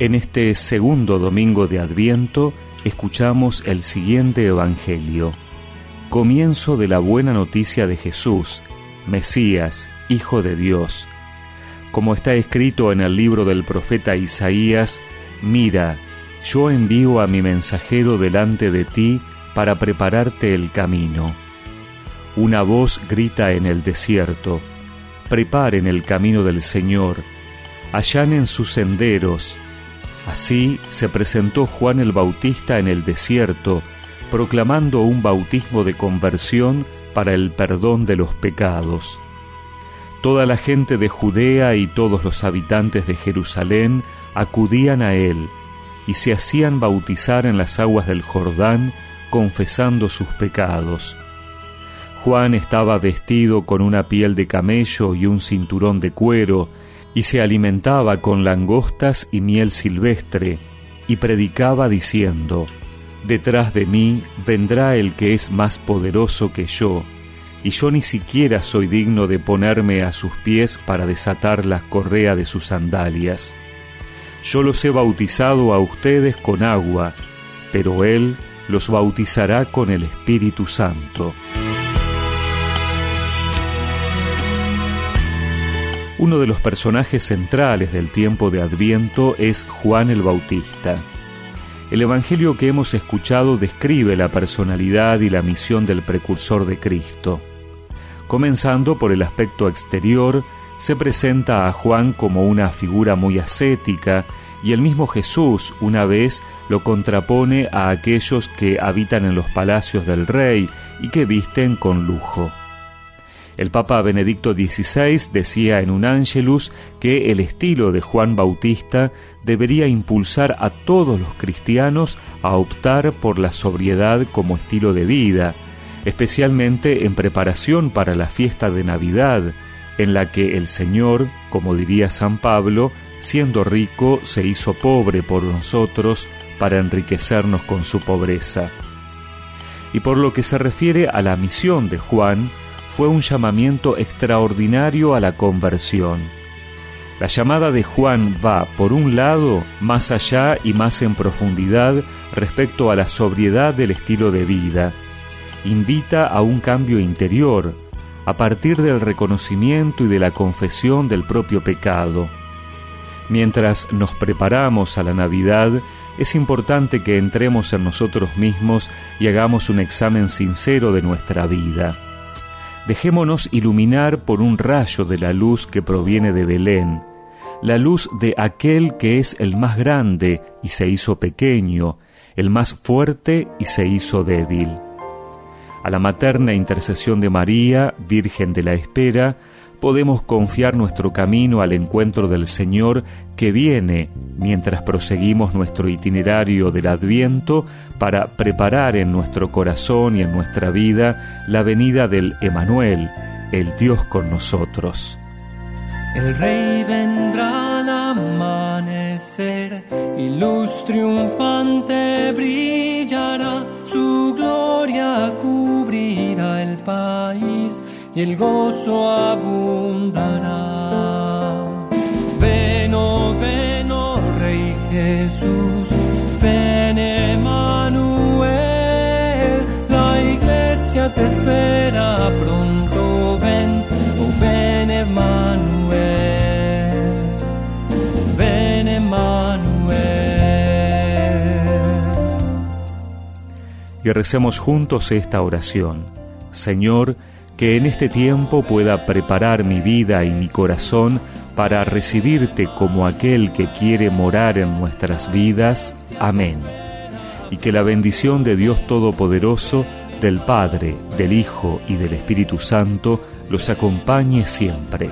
En este segundo domingo de Adviento escuchamos el siguiente Evangelio, comienzo de la buena noticia de Jesús, Mesías, Hijo de Dios. Como está escrito en el libro del profeta Isaías, mira, yo envío a mi mensajero delante de ti para prepararte el camino. Una voz grita en el desierto, preparen el camino del Señor, allanen sus senderos, Así se presentó Juan el Bautista en el desierto, proclamando un bautismo de conversión para el perdón de los pecados. Toda la gente de Judea y todos los habitantes de Jerusalén acudían a él y se hacían bautizar en las aguas del Jordán, confesando sus pecados. Juan estaba vestido con una piel de camello y un cinturón de cuero, y se alimentaba con langostas y miel silvestre, y predicaba diciendo, Detrás de mí vendrá el que es más poderoso que yo, y yo ni siquiera soy digno de ponerme a sus pies para desatar la correa de sus sandalias. Yo los he bautizado a ustedes con agua, pero Él los bautizará con el Espíritu Santo. Uno de los personajes centrales del tiempo de Adviento es Juan el Bautista. El Evangelio que hemos escuchado describe la personalidad y la misión del precursor de Cristo. Comenzando por el aspecto exterior, se presenta a Juan como una figura muy ascética y el mismo Jesús una vez lo contrapone a aquellos que habitan en los palacios del rey y que visten con lujo. El Papa Benedicto XVI decía en un Angelus que el estilo de Juan Bautista debería impulsar a todos los cristianos a optar por la sobriedad como estilo de vida, especialmente en preparación para la fiesta de Navidad, en la que el Señor, como diría San Pablo, siendo rico, se hizo pobre por nosotros para enriquecernos con su pobreza. Y por lo que se refiere a la misión de Juan, fue un llamamiento extraordinario a la conversión. La llamada de Juan va, por un lado, más allá y más en profundidad respecto a la sobriedad del estilo de vida. Invita a un cambio interior, a partir del reconocimiento y de la confesión del propio pecado. Mientras nos preparamos a la Navidad, es importante que entremos en nosotros mismos y hagamos un examen sincero de nuestra vida. Dejémonos iluminar por un rayo de la luz que proviene de Belén, la luz de aquel que es el más grande y se hizo pequeño, el más fuerte y se hizo débil. A la materna intercesión de María, Virgen de la Espera, podemos confiar nuestro camino al encuentro del Señor que viene mientras proseguimos nuestro itinerario del Adviento para preparar en nuestro corazón y en nuestra vida la venida del Emanuel, el Dios con nosotros. El Rey vendrá al amanecer y triunfante brillará, su gloria cubrirá el país y el gozo abundará. Ven, oh, ven, oh, Rey Jesús, ven Emanuel, la iglesia te espera pronto, ven, oh, ven Emanuel, ven Emanuel. Y recemos juntos esta oración. Señor, que en este tiempo pueda preparar mi vida y mi corazón para recibirte como aquel que quiere morar en nuestras vidas. Amén. Y que la bendición de Dios Todopoderoso, del Padre, del Hijo y del Espíritu Santo los acompañe siempre.